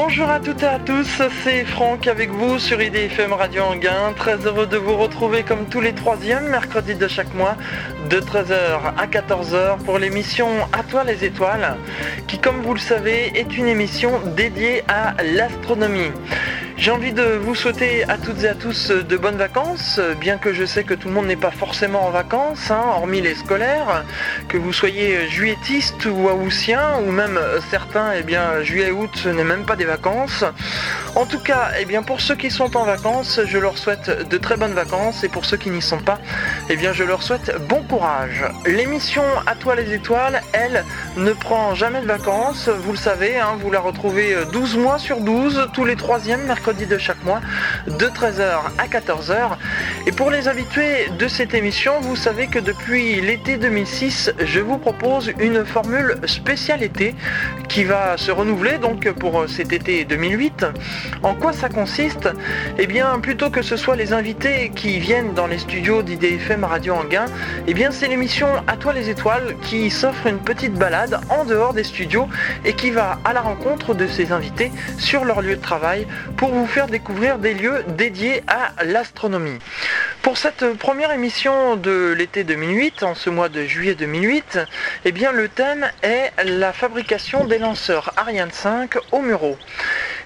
Bonjour à toutes et à tous, c'est Franck avec vous sur IDFM Radio Anguin. Très heureux de vous retrouver comme tous les troisièmes mercredis de chaque mois de 13h à 14h pour l'émission À toi les étoiles qui comme vous le savez est une émission dédiée à l'astronomie. J'ai envie de vous souhaiter à toutes et à tous de bonnes vacances, bien que je sais que tout le monde n'est pas forcément en vacances, hein, hormis les scolaires, que vous soyez juilletistes ou haussiens, ou même certains, eh bien, juillet-août, ce n'est même pas des vacances. En tout cas, eh bien, pour ceux qui sont en vacances, je leur souhaite de très bonnes vacances, et pour ceux qui n'y sont pas, eh bien, je leur souhaite bon courage. L'émission À toi les étoiles, elle, ne prend jamais de vacances, vous le savez, hein, vous la retrouvez 12 mois sur 12, tous les troisièmes mercredis de chaque mois de 13h à 14h. Et pour les habitués de cette émission, vous savez que depuis l'été 2006, je vous propose une formule spéciale été qui va se renouveler donc pour cet été 2008. En quoi ça consiste? Eh bien, plutôt que ce soit les invités qui viennent dans les studios d'IDFM Radio Anguin, eh bien c'est l'émission À toi les étoiles qui s'offre une petite balade en dehors des studios et qui va à la rencontre de ces invités sur leur lieu de travail pour vous faire découvrir des lieux dédiés à l'astronomie. Pour cette première émission de l'été 2008, en ce mois de juillet 2008, eh bien le thème est la fabrication des lanceurs Ariane 5 au Muro.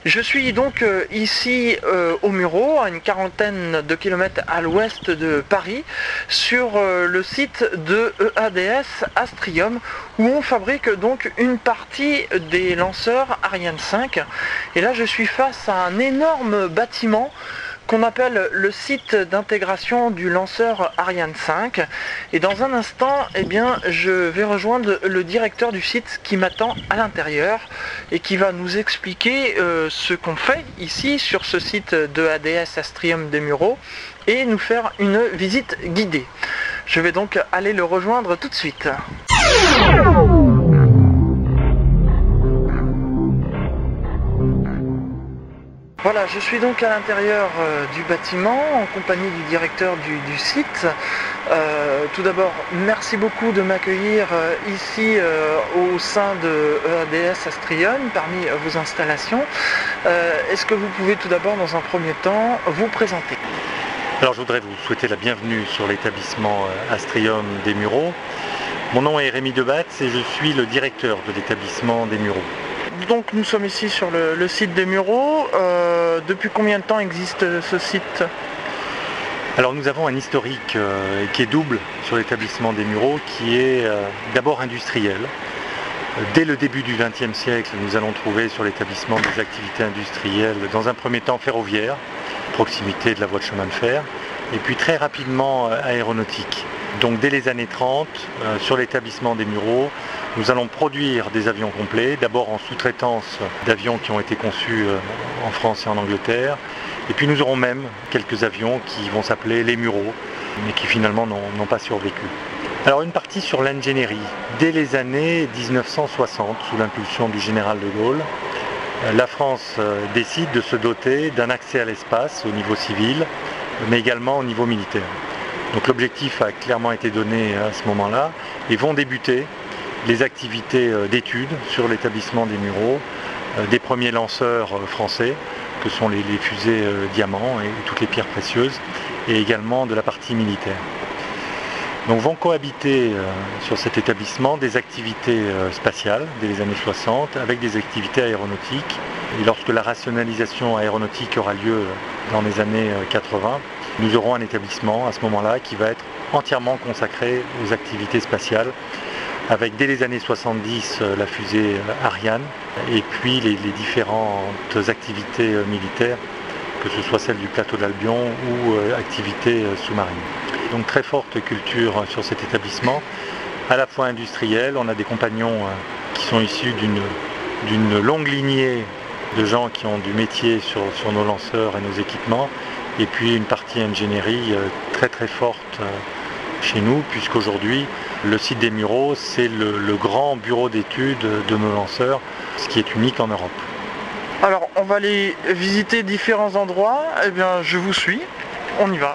Je suis donc euh, ici euh, au Muro, à une quarantaine de kilomètres à l'ouest de Paris, sur euh, le site de EADS Astrium, où on fabrique donc une partie des lanceurs Ariane 5. Et là, je suis face à un énorme bâtiment qu'on appelle le site d'intégration du lanceur Ariane 5. Et dans un instant, eh bien, je vais rejoindre le directeur du site qui m'attend à l'intérieur et qui va nous expliquer euh, ce qu'on fait ici sur ce site de ADS Astrium des Mureaux et nous faire une visite guidée. Je vais donc aller le rejoindre tout de suite. Voilà, je suis donc à l'intérieur euh, du bâtiment en compagnie du directeur du, site. Euh, tout d'abord, merci beaucoup de m'accueillir euh, ici au sein de EADS Astrium parmi vos installations. Est-ce que vous pouvez tout d'abord, dans un premier temps, vous présenter? Alors je voudrais vous souhaiter la bienvenue sur l'établissement Astrium des Mureaux. Mon nom est Rémi Debatz et je suis le directeur de l'établissement des Mureaux. Donc nous sommes ici sur le, site des Mureaux. Euh, depuis combien de temps existe ce site? Alors nous avons un historique euh, qui est double sur l'établissement des Mureaux qui est euh, d'abord industriel. Dès le début du XXe siècle, nous allons trouver sur l'établissement des activités industrielles, dans un premier temps ferroviaire, proximité de la voie de chemin de fer, et puis très rapidement euh, aéronautique. Donc dès les années 30, euh, sur l'établissement des Mureaux, nous allons produire des avions complets, d'abord en sous-traitance d'avions qui ont été conçus euh, en France et en Angleterre, et puis nous aurons même quelques avions qui vont s'appeler les Mureaux, mais qui finalement n'ont pas survécu. Alors une partie sur l'ingénierie. Dès les années 1960, sous l'impulsion du général de Gaulle, la France décide de se doter d'un accès à l'espace au niveau civil, mais également au niveau militaire. Donc l'objectif a clairement été donné à ce moment-là et vont débuter les activités euh, d'études sur l'établissement des Mureaux, euh, des premiers lanceurs euh, français, que sont les, fusées diamants et toutes les pierres précieuses, et également de la partie militaire. Donc vont cohabiter euh, sur cet établissement des activités euh, spatiales dès les années 60 avec des activités aéronautiques. Et lorsque la rationalisation aéronautique aura lieu euh, dans les années euh, 80, nous aurons un établissement à ce moment-là qui va être entièrement consacré aux activités spatiales avec dès les années 70 euh, la fusée euh, Ariane et puis les, différentes activités euh, militaires, que ce soit celle du plateau d'Albion ou euh, activités euh, sous-marines. Donc très forte culture euh, sur cet établissement, à la fois industrielle, on a des compagnons euh, qui sont issus d'une d'une longue lignée de gens qui ont du métier sur, sur nos lanceurs et nos équipements, et puis une partie ingénierie euh, très très forte euh, chez nous, puisqu'aujourd'hui le site des Mureaux, c'est le, le grand bureau d'études de nos lanceurs, ce qui est unique en Europe. Alors, on va aller visiter différents endroits. Eh bien, je vous suis. On y va.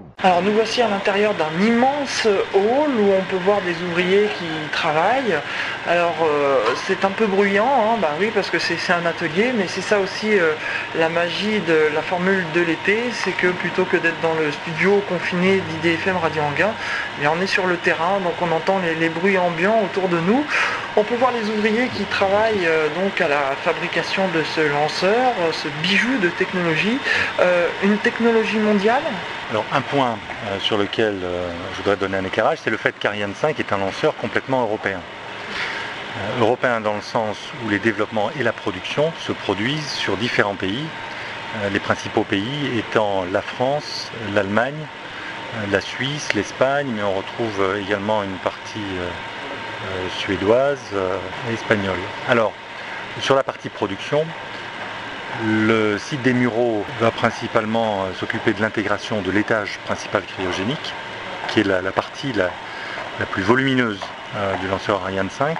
Alors nous voici à l'intérieur d'un immense hall où on peut voir des ouvriers qui travaillent. Alors euh, c'est un peu bruyant, hein, bah oui parce que c'est un atelier, mais c'est ça aussi euh, la magie de la formule de l'été, c'est que plutôt que d'être dans le studio confiné d'IDFM Radio Anguin, eh on est sur le terrain, donc on entend les, bruits ambiants autour de nous. On peut voir les ouvriers qui travaillent euh, donc à la fabrication de ce lanceur, ce bijou de technologie, une technologie mondiale? Alors un point euh, sur lequel euh, je voudrais donner un éclairage, c'est le fait qu'Ariane 5 est un lanceur complètement européen. Euh, européen dans le sens où les développements et la production se produisent sur différents pays, les principaux pays étant la France, l'Allemagne, la Suisse, l'Espagne, mais on retrouve également une partie suédoise et espagnole. Alors, sur la partie production, le site des Mureaux va principalement euh, s'occuper de l'intégration de l'étage principal cryogénique, qui est la, partie la, plus volumineuse euh, du lanceur Ariane 5,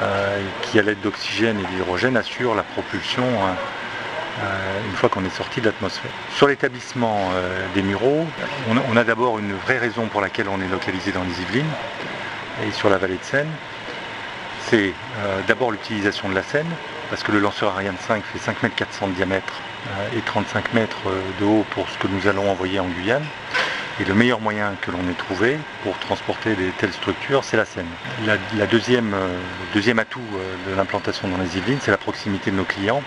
euh, qui à l'aide d'oxygène et d'hydrogène assure la propulsion une fois qu'on est sorti de l'atmosphère. Sur l'établissement des Mureaux, on, a d'abord une vraie raison pour laquelle on est localisé dans les Yvelines et sur la vallée de Seine. C'est d'abord l'utilisation de la Seine, parce que le lanceur Ariane 5 fait 5 mètres 400 de diamètre euh, et 35 mètres euh, de haut pour ce que nous allons envoyer en Guyane. Et le meilleur moyen que l'on ait trouvé pour transporter des telles structures, c'est la Seine. La, deuxième, euh, deuxième atout de l'implantation dans les Yvelines, c'est la proximité de nos clients,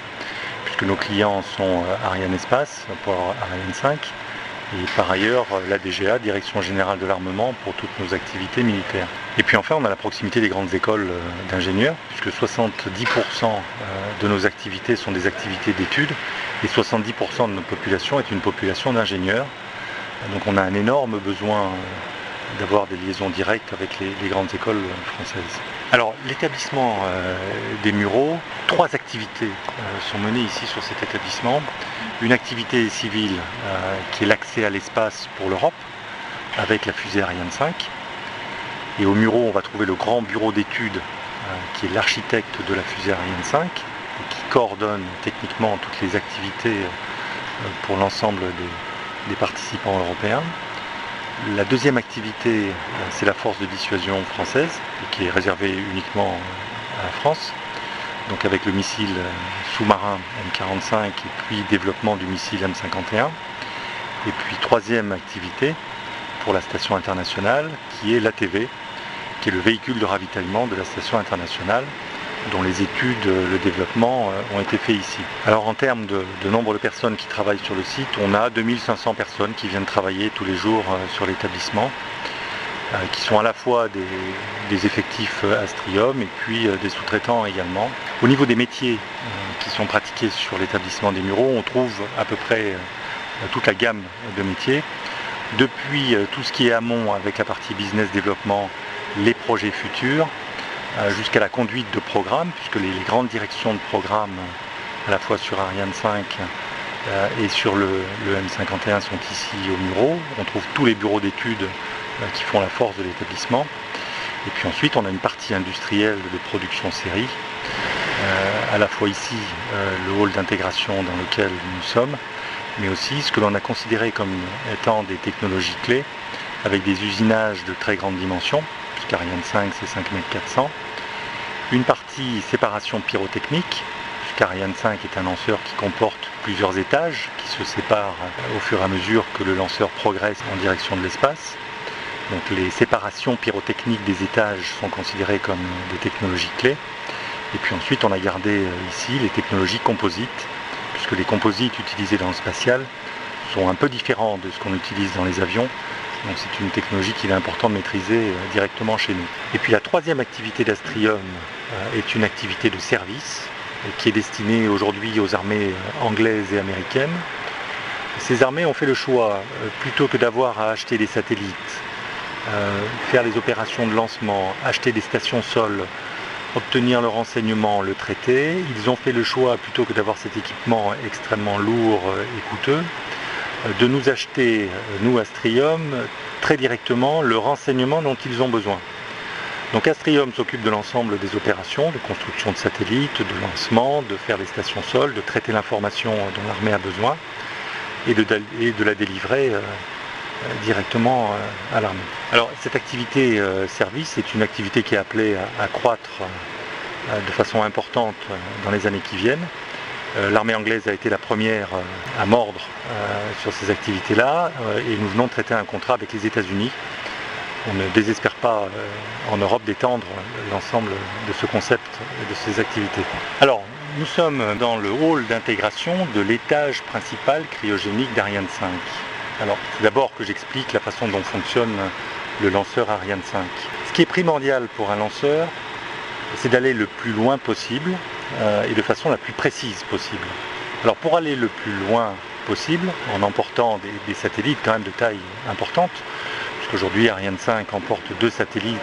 puisque nos clients sont Ariane Espace pour Ariane 5 et par ailleurs la DGA, Direction Générale de l'Armement, pour toutes nos activités militaires. Et puis enfin, on a la proximité des grandes écoles euh, d'ingénieurs, puisque 70% euh, de nos activités sont des activités d'études, et 70% de notre population est une population d'ingénieurs. Donc on a un énorme besoin euh, d'avoir des liaisons directes avec les, grandes écoles françaises. Alors l'établissement des Mureaux, trois activités sont menées ici sur cet établissement une activité civile euh, qui est l'accès à l'espace pour l'Europe avec la fusée Ariane 5. Et au Muro, on va trouver le grand bureau d'études euh, qui est l'architecte de la fusée Ariane 5 et qui coordonne techniquement toutes les activités euh, pour l'ensemble des, participants européens. La deuxième activité, c'est la force de dissuasion française, qui est réservée uniquement à la France donc avec le missile euh, sous-marin M45 et puis développement du missile M51. Et puis troisième activité pour la station internationale qui est l'ATV, qui est le véhicule de ravitaillement de la station internationale dont les études, le développement euh, ont été faits ici. Alors en termes de, nombre de personnes qui travaillent sur le site, on a 2500 personnes qui viennent travailler tous les jours euh, sur l'établissement. Euh, qui sont à la fois des, effectifs euh, Astrium et puis euh, des sous-traitants également. Au niveau des métiers qui sont pratiqués sur l'établissement des Mureaux, on trouve à peu près toute la gamme de métiers, depuis tout ce qui est amont avec la partie business développement, les projets futurs, jusqu'à la conduite de programmes, puisque les, grandes directions de programmes, à la fois sur Ariane 5 et sur le, le M51 sont ici au Mureaux. On trouve tous les bureaux d'études qui font la force de l'établissement. Et puis ensuite, on a une partie industrielle de production série, euh, à la fois ici, euh, le hall d'intégration dans lequel nous sommes, mais aussi ce que l'on a considéré comme étant des technologies clés, avec des usinages de très grande dimension, puisqu'Ariane 5 c'est 5400, une partie séparation pyrotechnique, puisqu'Ariane 5 est un lanceur qui comporte plusieurs étages, qui se séparent au fur et à mesure que le lanceur progresse en direction de l'espace, donc les séparations pyrotechniques des étages sont considérées comme des technologies clés. Et puis ensuite on a gardé euh, ici les technologies composites, puisque les composites utilisés dans le spatial sont un peu différents de ce qu'on utilise dans les avions. Donc c'est une technologie qu'il est important de maîtriser euh, directement chez nous. Et puis la troisième activité d'Astrium euh, est une activité de service qui est destinée aujourd'hui aux armées anglaises et américaines. Ces armées ont fait le choix, plutôt que d'avoir à acheter des satellites faire les opérations de lancement, acheter des stations sol, obtenir le renseignement, le traiter. Ils ont fait le choix, plutôt que d'avoir cet équipement extrêmement lourd et coûteux, euh, de nous acheter, euh, nous Astrium, très directement le renseignement dont ils ont besoin. Donc Astrium s'occupe de l'ensemble des opérations, de construction de satellites, de lancement, de faire des stations sol, de traiter l'information dont l'armée a besoin et de, la délivrer directement à l'armée. Alors cette activité service est une activité qui est appelée à, croître de façon importante dans les années qui viennent. L'armée anglaise a été la première à mordre sur ces activités-là et nous venons de traiter un contrat avec les États-Unis on ne désespère pas euh, en Europe d'étendre l'ensemble de ce concept et de ces activités. Alors, nous sommes dans le hall d'intégration de l'étage principal cryogénique d'Ariane 5. Alors, c'est d'abord que j'explique la façon dont fonctionne le lanceur Ariane 5. Ce qui est primordial pour un lanceur, c'est d'aller le plus loin possible euh, et de façon la plus précise possible. Alors, pour aller le plus loin possible, en emportant des satellites quand même de taille importante, Aujourd'hui, Ariane 5 emporte deux satellites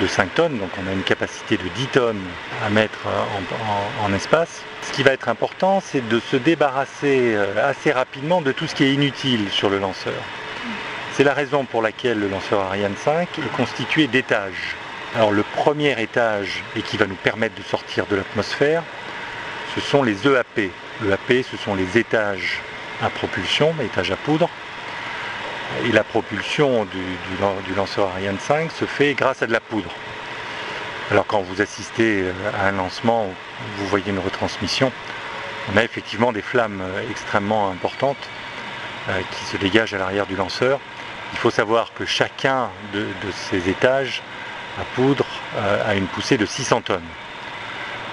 de 5 tonnes, donc on a une capacité de 10 tonnes à mettre en, espace. Ce qui va être important, c'est de se débarrasser euh, assez rapidement de tout ce qui est inutile sur le lanceur. C'est la raison pour laquelle le lanceur Ariane 5 est constitué d'étages. Alors le premier étage, et qui va nous permettre de sortir de l'atmosphère, ce sont les EAP. EAP, ce sont les étages à propulsion, étages à poudre, et la propulsion du, lanceur Ariane 5 se fait grâce à de la poudre. Alors quand vous assistez euh, à un lancement, vous voyez une retransmission, on a effectivement des flammes euh, extrêmement importantes euh, qui se dégagent à l'arrière du lanceur. Il faut savoir que chacun de, ces étages à poudre a une poussée de 600 tonnes.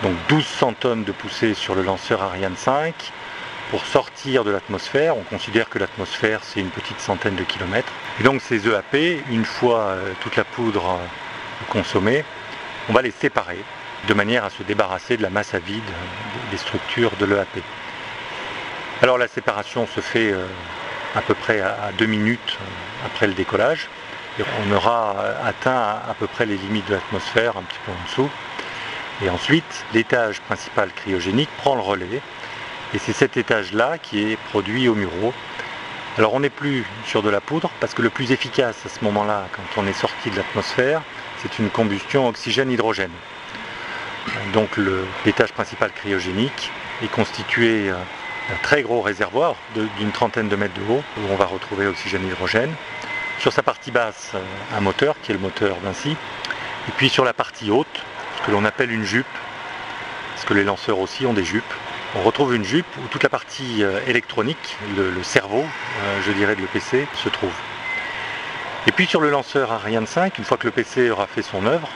Donc 1200 tonnes de poussée sur le lanceur Ariane 5, pour sortir de l'atmosphère. On considère que l'atmosphère, c'est une petite centaine de kilomètres. Et donc ces EAP, une fois euh, toute la poudre euh, consommée, on va les séparer de manière à se débarrasser de la masse à vide des structures de l'EAP. Alors la séparation se fait euh, à peu près à deux minutes après le décollage. On aura atteint à peu près les limites de l'atmosphère, un petit peu en dessous. Et ensuite, l'étage principal cryogénique prend le relais et c'est cet étage-là qui est produit au Muro. Alors on n'est plus sur de la poudre parce que le plus efficace à ce moment-là, quand on est sorti de l'atmosphère, c'est une combustion oxygène-hydrogène. Donc l'étage principal cryogénique est constitué d'un très gros réservoir d'une trentaine de mètres de haut où on va retrouver oxygène-hydrogène. Sur sa partie basse, un moteur qui est le moteur d'Inci. Et puis sur la partie haute, ce que l'on appelle une jupe, parce que les lanceurs aussi ont des jupes, on retrouve une jupe où toute la partie euh, électronique, le, cerveau, euh, je dirais, de l'EPC se trouve. Et puis sur le lanceur Ariane 5, une fois que le PC aura fait son œuvre,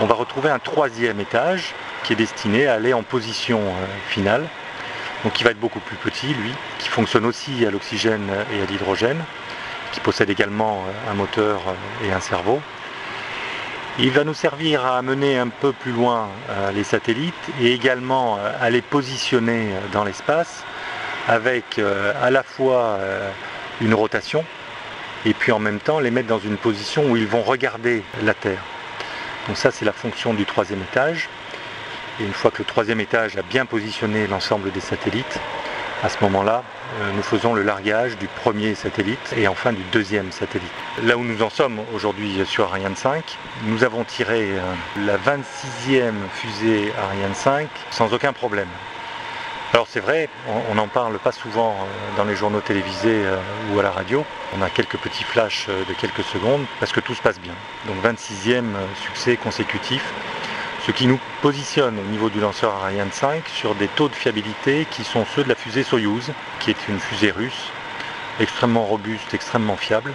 on va retrouver un troisième étage qui est destiné à aller en position euh, finale, donc qui va être beaucoup plus petit, lui, qui fonctionne aussi à l'oxygène et à l'hydrogène, qui possède également un moteur et un cerveau. Il va nous servir à amener un peu plus loin euh, les satellites et également euh, à les positionner euh, dans l'espace avec à la fois une rotation et puis en même temps les mettre dans une position où ils vont regarder la Terre. Donc ça c'est la fonction du troisième étage. Et une fois que le troisième étage a bien positionné l'ensemble des satellites, à ce moment-là, euh, nous faisons le largage du premier satellite et enfin du deuxième satellite. Là où nous en sommes aujourd'hui sur Ariane 5, nous avons tiré euh, la 26e fusée Ariane 5 sans aucun problème. Alors c'est vrai, on n'en parle pas souvent euh, dans les journaux télévisés ou à la radio. On a quelques petits flashs de quelques secondes parce que tout se passe bien. Donc 26e succès consécutif ce qui nous positionne au niveau du lanceur Ariane 5 sur des taux de fiabilité qui sont ceux de la fusée Soyuz, qui est une fusée russe, extrêmement robuste, extrêmement fiable.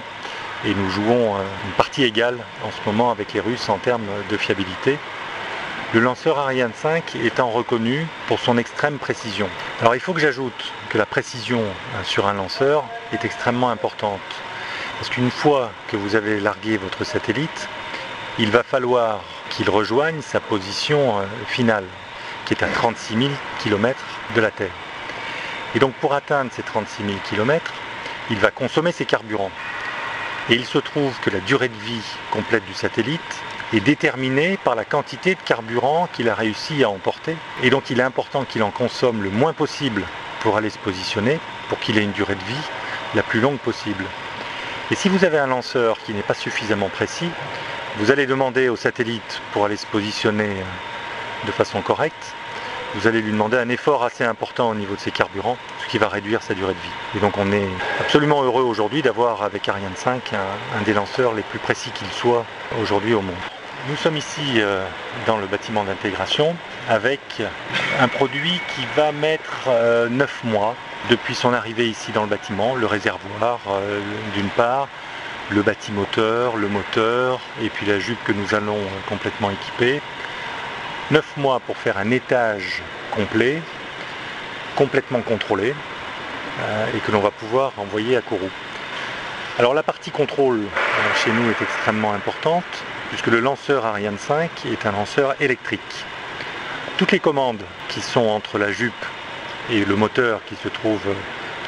Et nous jouons euh, une partie égale en ce moment avec les Russes en termes de fiabilité. Le lanceur Ariane 5 étant reconnu pour son extrême précision. Alors il faut que j'ajoute que la précision euh, sur un lanceur est extrêmement importante. Parce qu'une fois que vous avez largué votre satellite, il va falloir qu'il rejoigne sa position euh, finale, qui est à 36 000 km de la Terre. Et donc pour atteindre ces 36 000 km, il va consommer ses carburants. Et il se trouve que la durée de vie complète du satellite est déterminée par la quantité de carburant qu'il a réussi à emporter. Et donc il est important qu'il en consomme le moins possible pour aller se positionner, pour qu'il ait une durée de vie la plus longue possible. Et si vous avez un lanceur qui n'est pas suffisamment précis, vous allez demander au satellite pour aller se positionner euh, de façon correcte vous allez lui demander un effort assez important au niveau de ses carburants, ce qui va réduire sa durée de vie. Et donc on est absolument heureux aujourd'hui d'avoir avec Ariane 5 un, des lanceurs les plus précis qu'il soit aujourd'hui au monde. Nous sommes ici euh, dans le bâtiment d'intégration avec un produit qui va mettre 9 euh, mois depuis son arrivée ici dans le bâtiment, le réservoir d'une part, le bâtimoteur, le moteur et puis la jupe que nous allons complètement équiper. 9 mois pour faire un étage complet, complètement contrôlé et que l'on va pouvoir envoyer à Kourou. Alors la partie contrôle chez nous est extrêmement importante puisque le lanceur Ariane 5 est un lanceur électrique. Toutes les commandes qui sont entre la jupe et le moteur qui se trouve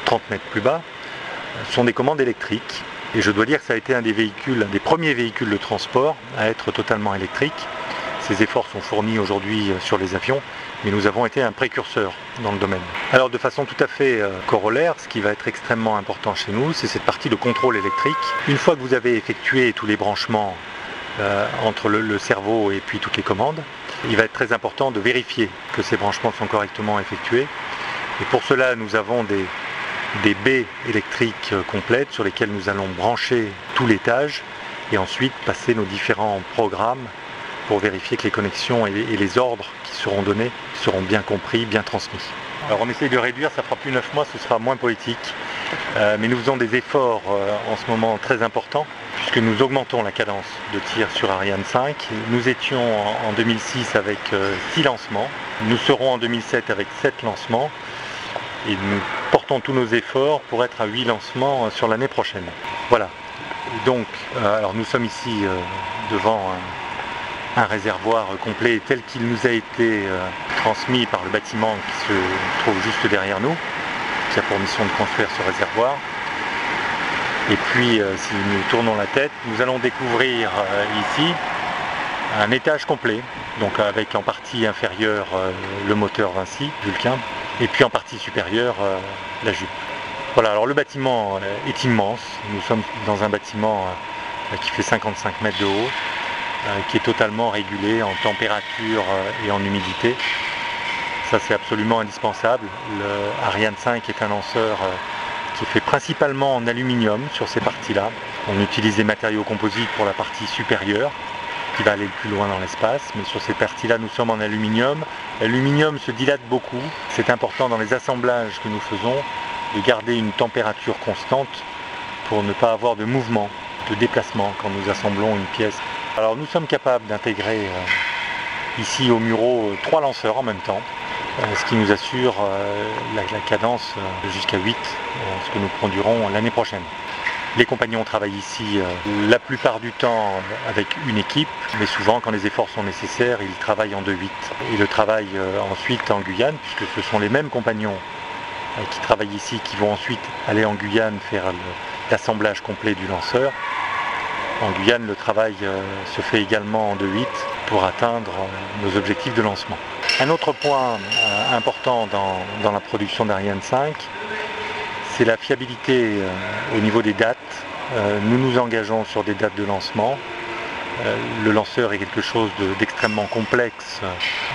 30 mètres plus bas sont des commandes électriques. Et je dois dire que ça a été un des véhicules, un des premiers véhicules de transport à être totalement électrique. Ces efforts sont fournis aujourd'hui sur les avions, mais nous avons été un précurseur dans le domaine. Alors de façon tout à fait euh, corollaire, ce qui va être extrêmement important chez nous, c'est cette partie de contrôle électrique. Une fois que vous avez effectué tous les branchements euh, entre le, cerveau et puis toutes les commandes. Il va être très important de vérifier que ces branchements sont correctement effectués. Et pour cela, nous avons des, des baies électriques euh, complètes sur lesquelles nous allons brancher tout l'étage et ensuite passer nos différents programmes pour vérifier que les connexions et les, ordres qui seront donnés seront bien compris, bien transmis. Alors on essaye de réduire, ça fera plus 9 mois, ce sera moins poétique. Euh, mais nous faisons des efforts en ce moment très importants puisque nous augmentons la cadence de tir sur Ariane 5. Nous étions en 2006 avec 6 euh, lancements, nous serons en 2007 avec 7 lancements et nous portons tous nos efforts pour être à 8 lancements euh, sur l'année prochaine. Voilà. Donc, euh, alors nous sommes ici devant un, réservoir complet tel qu'il nous a été transmis par le bâtiment qui se trouve juste derrière nous, qui a pour mission de construire ce réservoir. Et puis, euh, si nous tournons la tête, nous allons découvrir euh, ici un étage complet, donc avec en partie inférieure euh, le moteur Vinci, Vulcain, et puis en partie supérieure la jupe. Voilà, alors le bâtiment est immense. Nous sommes dans un bâtiment qui fait 55 mètres de haut, qui est totalement régulé en température et en humidité. Ça, c'est absolument indispensable. Le Ariane 5 est un lanceur qui est fait principalement en aluminium sur ces parties-là. On utilise des matériaux composites pour la partie supérieure qui va aller le plus loin dans l'espace, mais sur ces parties-là nous sommes en aluminium. L'aluminium se dilate beaucoup, c'est important dans les assemblages que nous faisons de garder une température constante pour ne pas avoir de mouvement, de déplacement quand nous assemblons une pièce. Alors nous sommes capables d'intégrer euh, ici au Muro euh, trois lanceurs en même temps. Euh, ce qui nous assure euh, la, cadence jusqu'à 8, ce que nous produirons l'année prochaine. Les compagnons travaillent ici la plupart du temps avec une équipe, mais souvent quand les efforts sont nécessaires, ils travaillent en 2-8. Ils le travaillent ensuite en Guyane, puisque ce sont les mêmes compagnons qui travaillent ici qui vont ensuite aller en Guyane faire l'assemblage complet du lanceur. En Guyane, le travail se fait également en 2-8 pour atteindre nos objectifs de lancement. Un autre point euh, important dans, la production d'Ariane 5, c'est la fiabilité euh, au niveau des dates. Euh, nous nous engageons sur des dates de lancement. le lanceur est quelque chose d'extrêmement complexe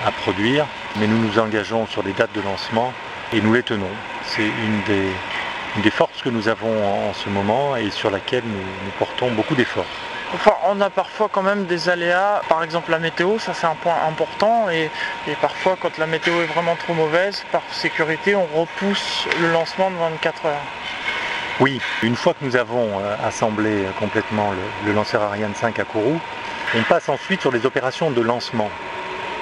à produire, mais nous nous engageons sur des dates de lancement et nous les tenons. C'est une des, forces que nous avons en, ce moment et sur laquelle nous portons beaucoup d'efforts. On a parfois quand même des aléas, par exemple la météo, ça c'est un point important, et, parfois quand la météo est vraiment trop mauvaise, par sécurité, on repousse le lancement de 24 heures. Oui, une fois que nous avons euh, assemblé complètement le, lanceur Ariane 5 à Kourou, on passe ensuite sur les opérations de lancement.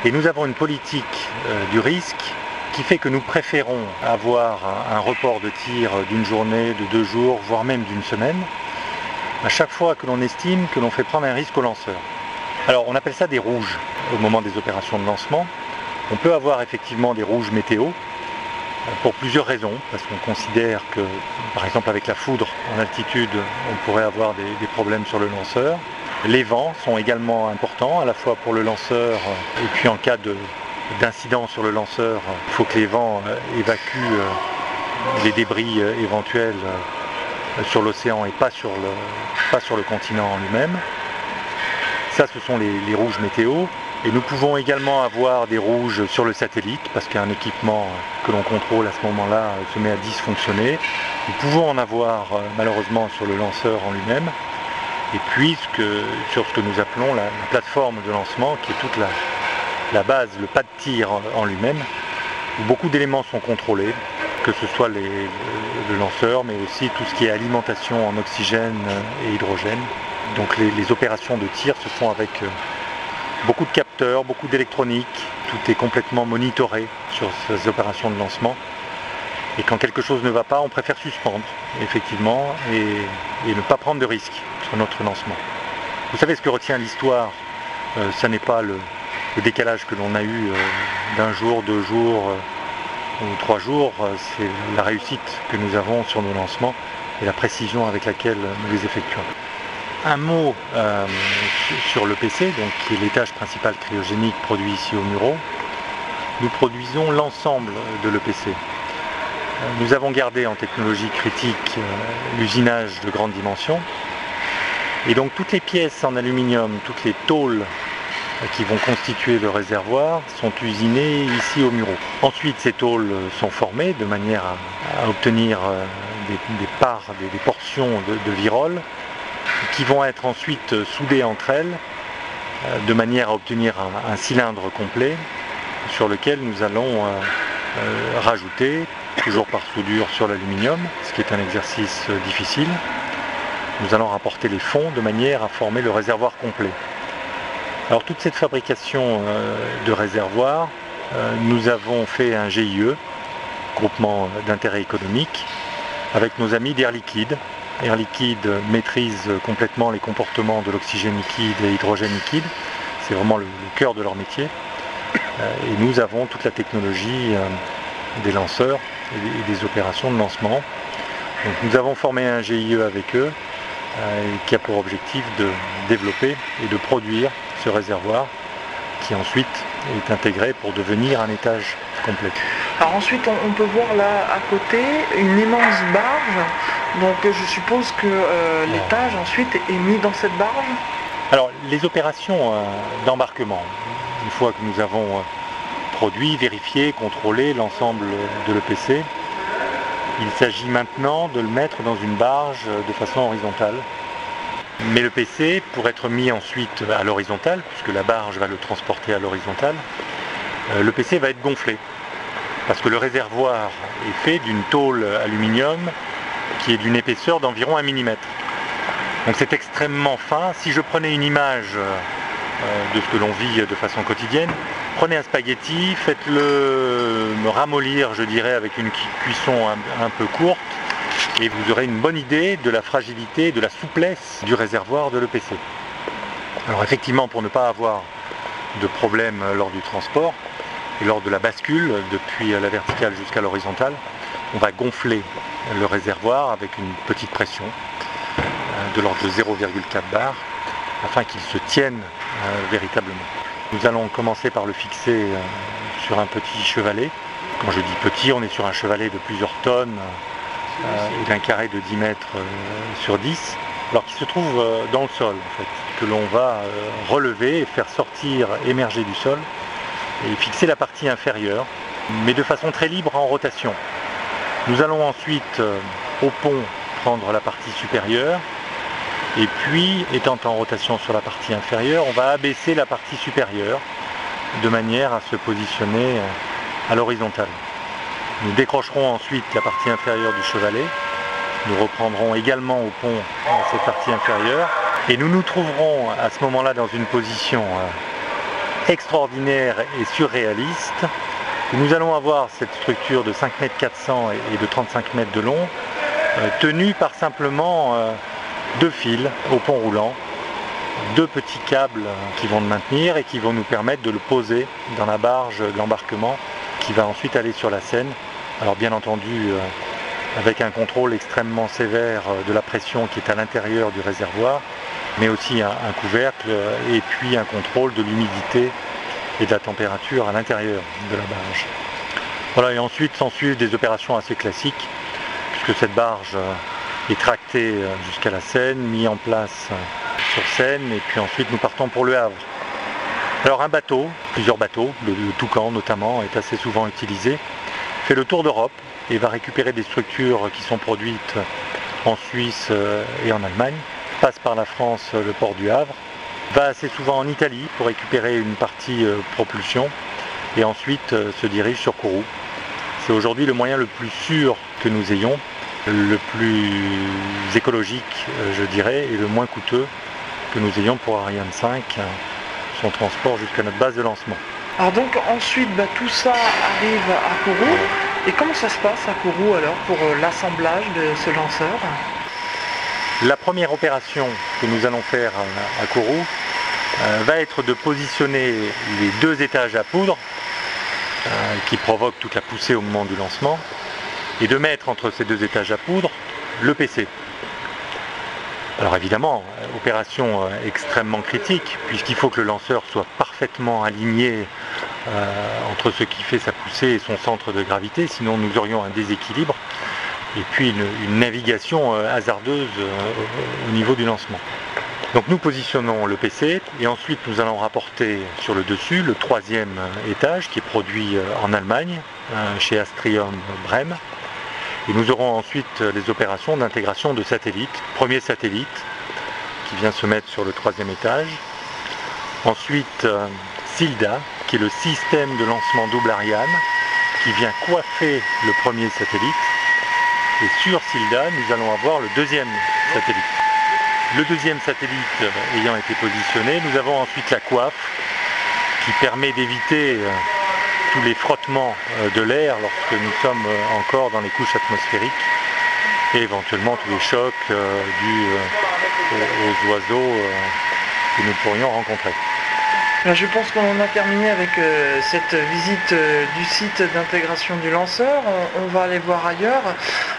Et nous avons une politique euh, du risque qui fait que nous préférons avoir un report de tir d'une journée, de deux jours, voire même d'une semaine, à chaque fois que l'on estime que l'on fait prendre un risque au lanceur. Alors on appelle ça des rouges au moment des opérations de lancement. On peut avoir effectivement des rouges météo euh, pour plusieurs raisons, parce qu'on considère que par exemple avec la foudre en altitude, on pourrait avoir des, problèmes sur le lanceur. Les vents sont également importants, à la fois pour le lanceur euh, et puis en cas d'incident sur le lanceur, il faut que les vents euh, évacuent les débris éventuels sur l'océan et pas sur le, continent en lui-même. Ça, ce sont les, rouges météo. Et nous pouvons également avoir des rouges sur le satellite parce qu'un équipement que l'on contrôle à ce moment-là se met à dysfonctionner. Nous pouvons en avoir malheureusement sur le lanceur en lui-même. Et puis sur ce que nous appelons la, plateforme de lancement qui est toute la, base, le pas de tir en, lui-même, où beaucoup d'éléments sont contrôlés, que ce soit le lanceur, mais aussi tout ce qui est alimentation en oxygène et hydrogène. Donc les opérations de tir se font avec beaucoup de capteurs, beaucoup d'électronique, tout est complètement monitoré sur ces opérations de lancement. Et quand quelque chose ne va pas, on préfère suspendre, effectivement, et, ne pas prendre de risques sur notre lancement. Vous savez ce que retient l'histoire, euh, ce n'est pas le, décalage que l'on a eu euh, d'un jour, deux jours euh, ou trois jours, c'est la réussite que nous avons sur nos lancements et la précision avec laquelle nous les effectuons. Un mot euh, sur le PC, donc, qui est l'étage principal cryogénique produit ici au Muro. Nous produisons l'ensemble de l'EPC. Nous avons gardé en technologie critique euh, l'usinage de grande dimension. Et donc toutes les pièces en aluminium, toutes les tôles euh, qui vont constituer le réservoir sont usinées ici au Muro. Ensuite, ces tôles sont formées de manière à, obtenir des, parts, des, portions de, de qui vont être ensuite soudées entre elles euh, de manière à obtenir un, cylindre complet sur lequel nous allons euh, euh, rajouter, toujours par soudure sur l'aluminium, ce qui est un exercice difficile, nous allons rapporter les fonds de manière à former le réservoir complet. Alors toute cette fabrication de réservoirs, nous avons fait un GIE, groupement d'intérêt économique, avec nos amis d'Air Liquide, Air Liquide maîtrise complètement les comportements de l'oxygène liquide et l'hydrogène liquide. C'est vraiment le, cœur de leur métier. Euh, et nous avons toute la technologie euh, des lanceurs et des, opérations de lancement. nous avons formé un GIE avec eux euh, qui a pour objectif de développer et de produire ce réservoir qui ensuite est intégré pour devenir un étage complet. Alors ensuite on peut voir là à côté une immense barge donc je suppose que euh, l'étage ensuite est mis dans cette barge Alors les opérations euh, d'embarquement, une fois que nous avons euh, produit, vérifié, contrôlé l'ensemble de l'EPC, il s'agit maintenant de le mettre dans une barge de façon horizontale. Mais le PC, pour être mis ensuite à l'horizontale, puisque la barge va le transporter à l'horizontale, le PC va être gonflé. Parce que le réservoir est fait d'une tôle aluminium qui est d'une épaisseur d'environ 1 mm. Donc c'est extrêmement fin. Si je prenais une image euh, de ce que l'on vit de façon quotidienne, prenez un spaghetti, faites-le ramollir, je dirais, avec une cuisson un, peu courte, et vous aurez une bonne idée de la fragilité, de la souplesse du réservoir de l'EPC. Alors effectivement, pour ne pas avoir de problème lors du transport et lors de la bascule depuis la verticale jusqu'à l'horizontale, on va gonfler le réservoir avec une petite pression euh, de l'ordre de 0,4 bar afin qu'il se tienne euh, véritablement. Nous allons commencer par le fixer euh, sur un petit chevalet. Quand je dis petit, on est sur un chevalet de plusieurs tonnes et d'un carré de 10 mètres sur 10, alors qui se trouve dans le sol en fait, que l'on va relever et faire sortir, émerger du sol et fixer la partie inférieure, mais de façon très libre en rotation. Nous allons ensuite euh, au pont prendre la partie supérieure et puis étant en rotation sur la partie inférieure, on va abaisser la partie supérieure de manière à se positionner euh, à l'horizontale. Nous décrocherons ensuite la partie inférieure du chevalet. Nous reprendrons également au pont euh, cette partie inférieure. Et nous nous trouverons à ce moment-là dans une position extraordinaire et surréaliste. Nous allons avoir cette structure de 5 m 400 et de 35 mètres de long, euh, tenue par simplement euh, deux fils au pont roulant, deux petits câbles qui vont le maintenir et qui vont nous permettre de le poser dans la barge de l'embarquement qui va ensuite aller sur la Seine. Alors bien entendu euh, avec un contrôle extrêmement sévère de la pression qui est à l'intérieur du réservoir, mais aussi un couvercle et puis un contrôle de l'humidité et de la température à l'intérieur de la barge. Voilà, et ensuite s'en suivent des opérations assez classiques, puisque cette barge euh, est tractée euh, jusqu'à la Seine, mise en place euh, sur Seine, et puis ensuite nous partons pour le Havre. Alors un bateau, plusieurs bateaux, le, Toucan notamment est assez souvent utilisé, fait le tour d'Europe et va récupérer des structures qui sont produites en Suisse euh, et en Allemagne, passe par la France, euh, le port du Havre, va assez souvent en Italie pour récupérer une partie euh, propulsion et ensuite se dirige sur Kourou. C'est aujourd'hui le moyen le plus sûr que nous ayons, le plus écologique je dirais et le moins coûteux que nous ayons pour Ariane 5, son transport jusqu'à notre base de lancement. Alors donc ensuite bah, tout ça arrive à Kourou. Et comment ça se passe à Kourou alors pour l'assemblage de ce lanceur? La première opération que nous allons faire à Kourou euh, va être de positionner les deux étages à poudre euh, qui provoquent toute la poussée au moment du lancement et de mettre entre ces deux étages à poudre le PC. Alors évidemment, opération euh, extrêmement critique puisqu'il faut que le lanceur soit parfaitement aligné entre ce qui fait sa poussée et son centre de gravité, sinon nous aurions un déséquilibre et puis une, navigation euh, hasardeuse euh, au niveau du lancement. Donc nous positionnons le PC et ensuite nous allons rapporter sur le dessus le troisième étage qui est produit euh, en Allemagne chez Astrium Brem. Et nous aurons ensuite les opérations d'intégration de satellites. Premier satellite qui vient se mettre sur le troisième étage. Ensuite SILDA qui est le système de lancement double Ariane qui vient coiffer le premier satellite et sur Silda, nous allons avoir le deuxième satellite. Le deuxième satellite ayant été positionné, nous avons ensuite la coiffe qui permet d'éviter euh, tous les frottements euh, de l'air lorsque nous sommes euh, encore dans les couches atmosphériques et éventuellement tous les chocs dus aux oiseaux que nous pourrions rencontrer. Je pense qu'on a terminé avec euh, cette visite euh, du site d'intégration du lanceur. On, va aller voir ailleurs.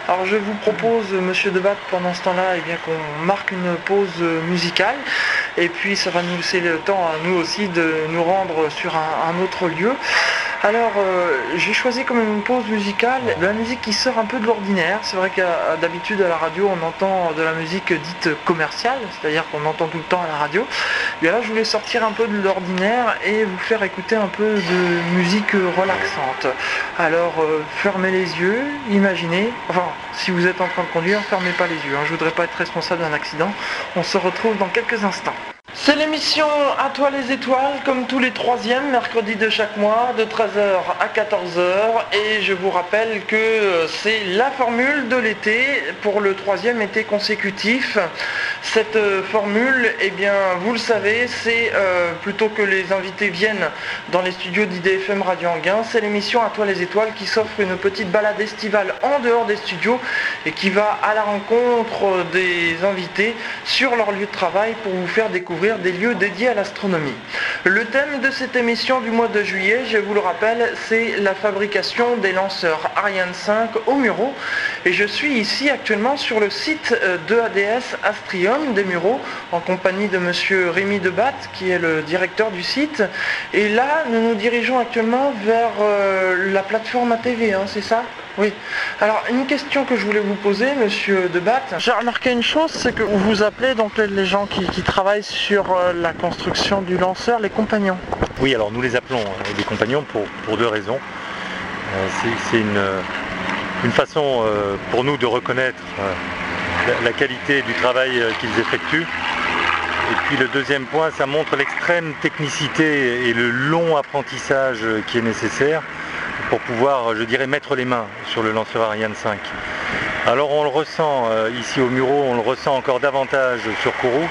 Alors je vous propose, monsieur Debat, pendant ce temps-là, eh qu'on marque une pause musicale. Et puis ça va nous laisser le temps à nous aussi de nous rendre sur un autre lieu. Alors, euh, j'ai choisi comme une pause musicale de la musique qui sort un peu de l'ordinaire. C'est vrai qu'à d'habitude à la radio, on entend de la musique dite commerciale, c'est-à-dire qu'on entend tout le temps à la radio. Et là, je voulais sortir un peu de l'ordinaire et vous faire écouter un peu de musique relaxante. Alors, euh, fermez les yeux, imaginez, enfin, si vous êtes en train de conduire, fermez pas les yeux. Hein. Je voudrais pas être responsable d'un accident. On se retrouve dans quelques instants. C'est l'émission À toi les étoiles, comme tous les troisièmes, mercredi de chaque mois, de 13h à 14h. Et je vous rappelle que c'est la formule de l'été pour le troisième été consécutif. Cette euh, formule, eh bien, vous le savez, c'est euh, plutôt que les invités viennent dans les studios d'IDFM Radio Anguin, c'est l'émission À toi les étoiles qui s'offre une petite balade estivale en dehors des studios et qui va à la rencontre des invités sur leur lieu de travail pour vous faire découvrir des lieux dédiés à l'astronomie. Le thème de cette émission du mois de juillet, je vous le rappelle, c'est la fabrication des lanceurs Ariane 5 au Muro. Et je suis ici actuellement sur le site euh, de ADS Astrium des Mureaux en compagnie de monsieur Rémi Debat qui est le directeur du site. Et là, nous nous dirigeons actuellement vers euh, la plateforme ATV, hein, c'est ça? Oui. Alors, une question que je voulais vous poser, monsieur Debat. J'ai remarqué une chose, c'est que vous appelez donc les, gens qui, travaillent sur euh, la construction du lanceur, les compagnons. Oui, alors nous les appelons euh, des compagnons pour, deux raisons. Euh, c'est une, façon pour nous de reconnaître la, qualité du travail qu'ils effectuent. Et puis le deuxième point, ça montre l'extrême technicité et le long apprentissage qui est nécessaire pour pouvoir, je dirais, mettre les mains sur le lanceur Ariane 5. Alors on le ressent euh, ici au Muro, on le ressent encore davantage sur Kourou.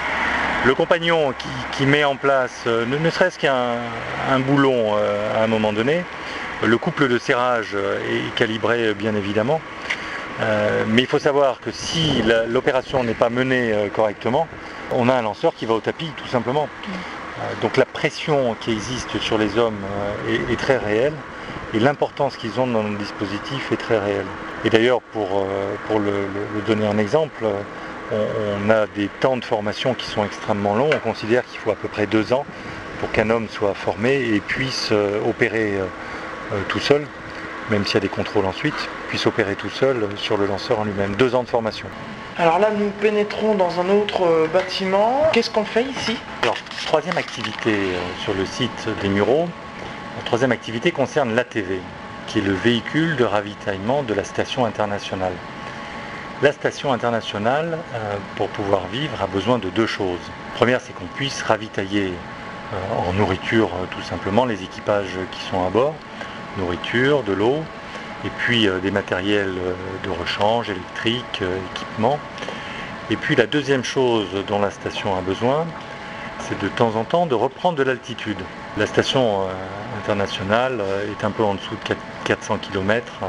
Le compagnon qui, met en place, euh, ne, serait-ce qu'un boulon euh, à un moment donné, le couple de serrage est calibré bien évidemment. mais il faut savoir que si l'opération n'est pas menée correctement, on a un lanceur qui va au tapis tout simplement. donc la pression qui existe sur les hommes est très réelle et l'importance qu'ils ont dans le dispositif est très réelle. Et d'ailleurs, pour, euh, pour le, donner un exemple, on, a des temps de formation qui sont extrêmement longs. On considère qu'il faut à peu près deux ans pour qu'un homme soit formé et puisse euh, opérer euh, tout seul, même s'il y a des contrôles ensuite, puisse opérer tout seul sur le lanceur en lui-même. Deux ans de formation. Alors là, nous pénétrons dans un autre bâtiment. Qu'est-ce qu'on fait ici? Alors, troisième activité sur le site des Mureaux, troisième activité concerne l'ATV, qui est le véhicule de ravitaillement de la station internationale. La station internationale, euh, pour pouvoir vivre, a besoin de deux choses. Première, c'est qu'on puisse ravitailler euh, en nourriture tout simplement les équipages qui sont à bord, nourriture, de l'eau, et puis des matériels de rechange, électriques, équipements. Et puis la deuxième chose dont la station a besoin, c'est de temps en temps de reprendre de l'altitude. La station euh, internationale euh, est un peu en dessous de 400 km euh,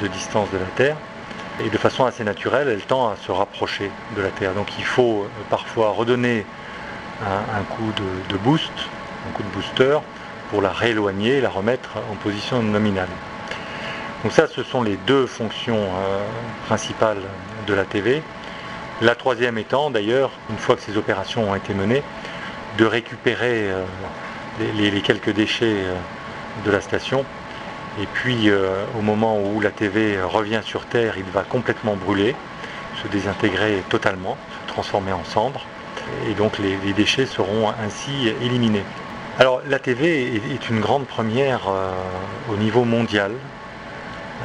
de distance de la Terre. Et de façon assez naturelle, elle tend à se rapprocher de la Terre. Donc il faut parfois redonner un, coup de, boost, un coup de booster, pour la rééloigner la remettre en position nominale. Donc ça, ce sont les deux fonctions principales de la TV. La troisième étant d'ailleurs, une fois que ces opérations ont été menées, de récupérer les, quelques déchets euh, de la station. Et puis euh, au moment où la TV revient sur Terre, il va complètement brûler, se désintégrer totalement, se transformer en cendres. Et donc les, déchets seront ainsi éliminés. Alors la TV est une grande première au niveau mondial.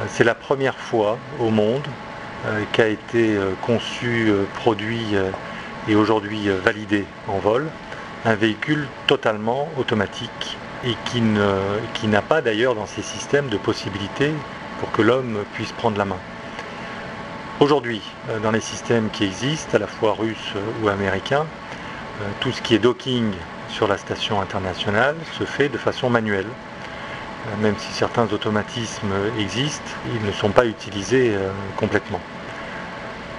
C'est la première fois au monde qu'a été conçu, produit et aujourd'hui validé en vol un véhicule totalement automatique et qui, n'a pas d'ailleurs dans ces systèmes de possibilité pour que l'homme puisse prendre la main. Aujourd'hui, euh, dans les systèmes qui existent, à la fois russes ou américains, euh, tout ce qui est docking sur la station internationale se fait de façon manuelle. Euh, même si certains automatismes existent, ils ne sont pas utilisés complètement.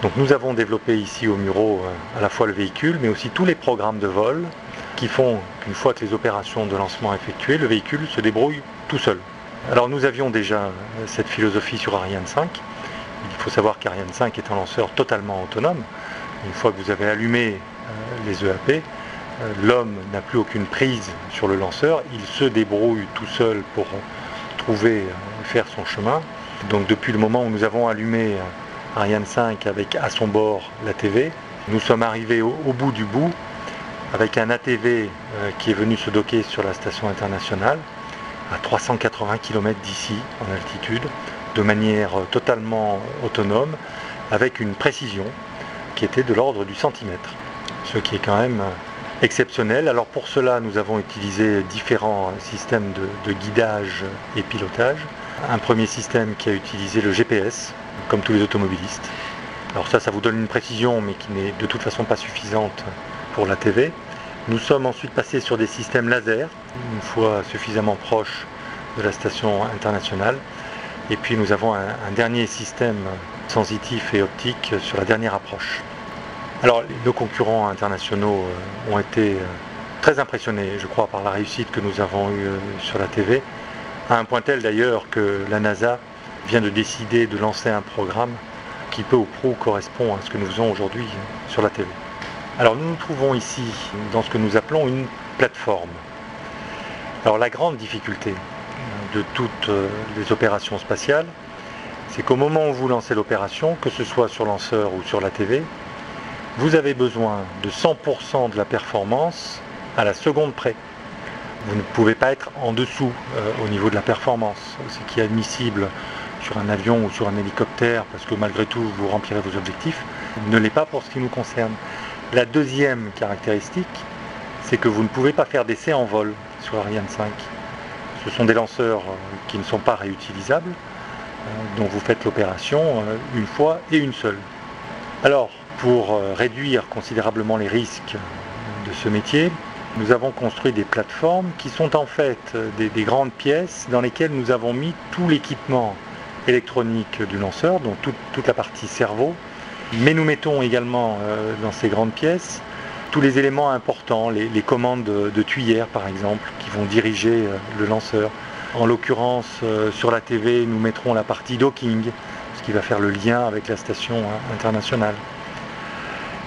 Donc nous avons développé ici au Muro à la fois le véhicule, mais aussi tous les programmes de vol, qui font qu'une fois que les opérations de lancement effectuées, le véhicule se débrouille tout seul. Alors nous avions déjà euh, cette philosophie sur Ariane 5. Il faut savoir qu'Ariane 5 est un lanceur totalement autonome. Une fois que vous avez allumé euh, les EAP, euh, l'homme n'a plus aucune prise sur le lanceur. Il se débrouille tout seul pour trouver, faire son chemin. Donc depuis le moment où nous avons allumé Ariane 5 avec à son bord la TV, nous sommes arrivés au bout du bout avec un ATV euh, qui est venu se docker sur la station internationale à 380 km d'ici en altitude, de manière euh, totalement autonome, avec une précision qui était de l'ordre du centimètre, ce qui est quand même euh, exceptionnel. Alors pour cela, nous avons utilisé différents systèmes de, guidage et pilotage. Un premier système qui a utilisé le GPS, comme tous les automobilistes. Alors ça, ça vous donne une précision, mais qui n'est de toute façon pas suffisante pour la TV. Nous sommes ensuite passés sur des systèmes laser, une fois suffisamment proches de la station internationale. Et puis nous avons un, dernier système sensitif et optique sur la dernière approche. Alors nos concurrents internationaux euh, ont été euh, très impressionnés, je crois, par la réussite que nous avons eue euh, sur la TV, à un point tel d'ailleurs que la NASA vient de décider de lancer un programme qui peu ou prou correspond à ce que nous faisons aujourd'hui sur la TV. Alors nous nous trouvons ici dans ce que nous appelons une plateforme. Alors la grande difficulté de toutes euh, les opérations spatiales, c'est qu'au moment où vous lancez l'opération, que ce soit sur lanceur ou sur la TV, vous avez besoin de 100% de la performance à la seconde près. Vous ne pouvez pas être en dessous euh, au niveau de la performance, ce qui est admissible sur un avion ou sur un hélicoptère, parce que malgré tout vous remplirez vos objectifs, ne l'est pas pour ce qui nous concerne. La deuxième caractéristique, c'est que vous ne pouvez pas faire d'essai en vol sur Ariane 5. Ce sont des lanceurs euh, qui ne sont pas réutilisables, euh, dont vous faites l'opération euh, une fois et une seule. Alors, pour réduire considérablement les risques de ce métier, nous avons construit des plateformes qui sont en fait des, grandes pièces dans lesquelles nous avons mis tout l'équipement électronique du lanceur, donc toute la partie cerveau, mais nous mettons également euh, dans ces grandes pièces tous les éléments importants, les, commandes de, tuyères par exemple, qui vont diriger euh, le lanceur. En l'occurrence, euh, sur la TV, nous mettrons la partie docking, ce qui va faire le lien avec la station hein, internationale.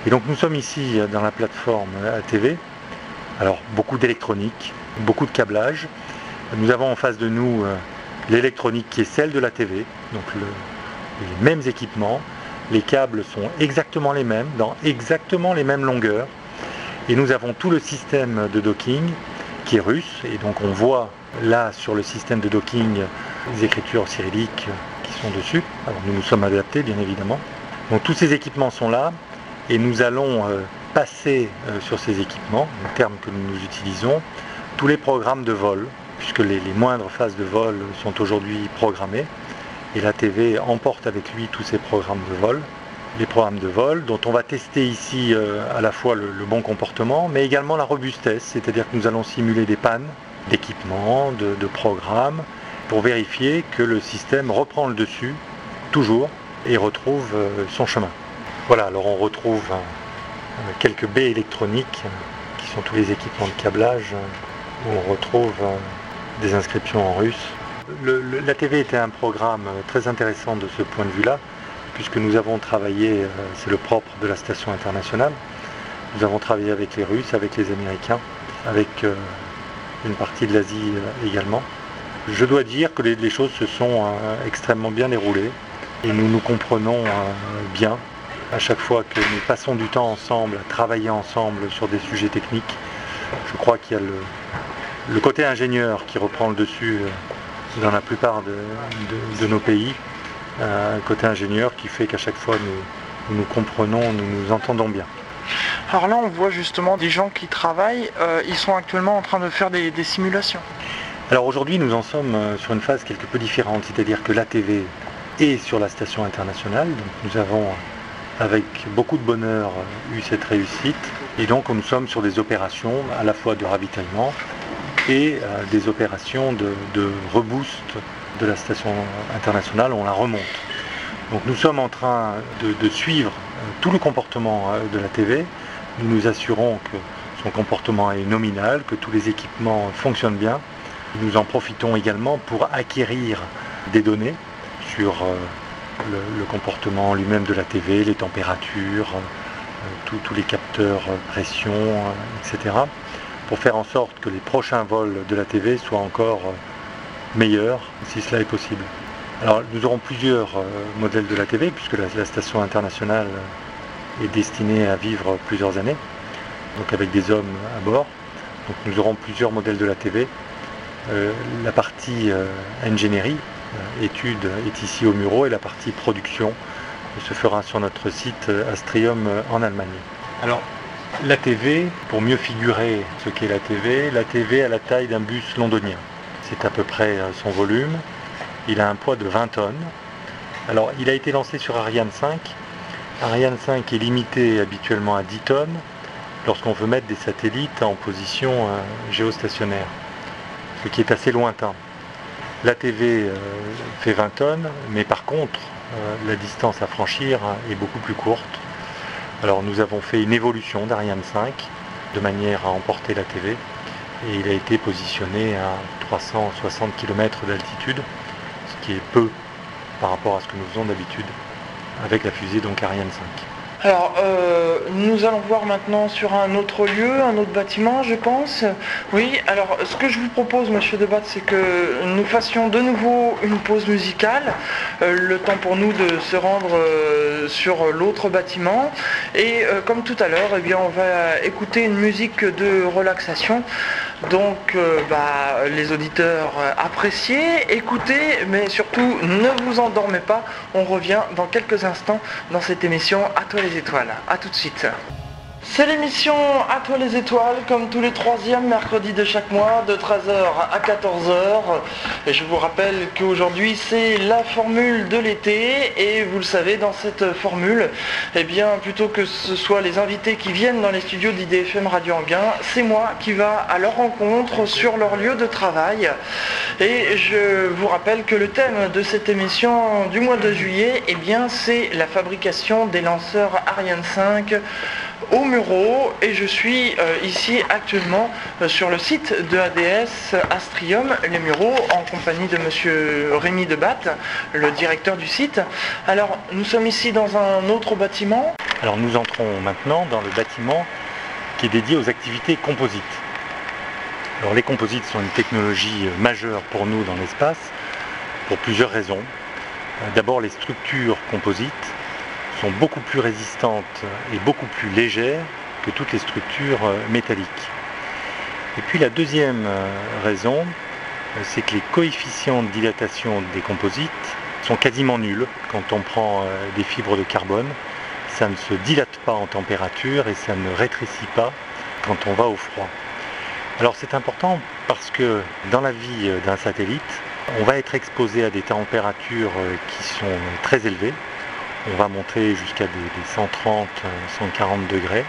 Et donc nous sommes ici dans la plateforme ATV. Alors beaucoup d'électronique, beaucoup de câblage. Nous avons en face de nous l'électronique qui est celle de la TV, donc les mêmes équipements, les câbles sont exactement les mêmes, dans exactement les mêmes longueurs. Et nous avons tout le système de docking qui est russe. Et donc on voit là sur le système de docking les écritures cyrilliques qui sont dessus. Alors nous nous sommes adaptés bien évidemment. Donc tous ces équipements sont là et nous allons euh, passer euh, sur ces équipements, le terme que nous utilisons, tous les programmes de vol, puisque les, moindres phases de vol sont aujourd'hui programmées. Et la TV emporte avec lui tous ces programmes de vol. Les programmes de vol dont on va tester ici euh, à la fois le, bon comportement, mais également la robustesse, c'est-à-dire que nous allons simuler des pannes d'équipements, de, programmes, pour vérifier que le système reprend le dessus, toujours, et retrouve euh, son chemin. Voilà, alors on retrouve euh, quelques baies électroniques qui sont tous les équipements de câblage où on retrouve des inscriptions en russe. La TV était un programme très intéressant de ce point de vue-là, puisque nous avons travaillé, euh, c'est le propre de la station internationale, nous avons travaillé avec les Russes, avec les Américains, avec euh, une partie de l'Asie euh, également. Je dois dire que les, choses se sont extrêmement bien déroulées et nous nous comprenons bien à chaque fois que nous passons du temps ensemble, à travailler ensemble sur des sujets techniques. Je crois qu'il y a le, côté ingénieur qui reprend le dessus euh, dans la plupart de, nos pays, euh, un côté ingénieur qui fait qu'à chaque fois nous, nous comprenons, nous nous entendons bien. Alors là on voit justement des gens qui travaillent, euh, ils sont actuellement en train de faire des, simulations. Alors aujourd'hui nous en sommes sur une phase quelque peu différente, c'est-à-dire que l'ATV est sur la station internationale, donc nous avons avec beaucoup de bonheur eu cette réussite et donc nous sommes sur des opérations à la fois de ravitaillement et euh, des opérations de, reboost de la station internationale, on la remonte. Donc nous sommes en train de, suivre euh, tout le comportement euh, de la TV. Nous nous assurons que son comportement est nominal, que tous les équipements fonctionnent bien. Nous en profitons également pour acquérir des données sur le, comportement lui-même de la TV, les températures, tous les capteurs pression, etc pour faire en sorte que les prochains vols de la TV soient encore euh, meilleurs, si cela est possible. Alors nous aurons plusieurs euh, modèles de la TV, puisque la, station internationale euh, est destinée à vivre plusieurs années, donc avec des hommes à bord. Donc nous aurons plusieurs modèles de la TV. la partie ingénierie, étude, est ici au Muro, et la partie production se fera sur notre site Astrium en Allemagne. Alors la TV, pour mieux figurer ce qu'est la TV, la TV a la taille d'un bus londonien. C'est à peu près euh, son volume. Il a un poids de 20 tonnes. Alors, il a été lancé sur Ariane 5. Ariane 5 est limité habituellement à 10 tonnes lorsqu'on veut mettre des satellites en position euh, géostationnaire, ce qui est assez lointain. La TV euh, fait 20 tonnes, mais par contre, la distance à franchir est beaucoup plus courte. Alors nous avons fait une évolution d'Ariane 5 de manière à emporter la TV et il a été positionné à 360 km d'altitude, ce qui est peu par rapport à ce que nous faisons d'habitude avec la fusée donc Ariane 5. Alors, euh, nous allons voir maintenant sur un autre lieu, un autre bâtiment, je pense. Oui, alors ce que je vous propose, monsieur Debat, c'est que nous fassions de nouveau une pause musicale, euh, le temps pour nous de se rendre euh, sur l'autre bâtiment. Et comme tout à l'heure, eh bien, on va écouter une musique de relaxation. Donc, bah, les auditeurs appréciez, écoutez, mais surtout ne vous endormez pas. On revient dans quelques instants dans cette émission à toi les étoiles. A tout de suite. C'est l'émission À toi les étoiles, comme tous les troisièmes mercredis de chaque mois, de 13h à 14h. Et je vous rappelle qu'aujourd'hui c'est la formule de l'été. Et vous le savez, dans cette formule, eh bien, plutôt que ce soit les invités qui viennent dans les studios d'IDFM Radio Anguin, c'est moi qui va à leur rencontre sur leur lieu de travail. Et je vous rappelle que le thème de cette émission du mois de juillet, eh c'est la fabrication des lanceurs Ariane 5 au Muro et je suis euh, ici actuellement euh, sur le site de ADS Astrium Les Mureaux en compagnie de monsieur Rémi Debat, le directeur du site. Alors nous sommes ici dans un autre bâtiment. Alors nous entrons maintenant dans le bâtiment qui est dédié aux activités composites. Alors les composites sont une technologie euh, majeure pour nous dans l'espace pour plusieurs raisons. D'abord les structures composites sont beaucoup plus résistantes et beaucoup plus légères que toutes les structures métalliques. Et puis la deuxième raison, c'est que les coefficients de dilatation des composites sont quasiment nuls quand on prend des fibres de carbone. Ça ne se dilate pas en température et ça ne rétrécit pas quand on va au froid. Alors c'est important parce que dans la vie d'un satellite, on va être exposé à des températures qui sont très élevées. On va monter jusqu'à des 130, 140 degrés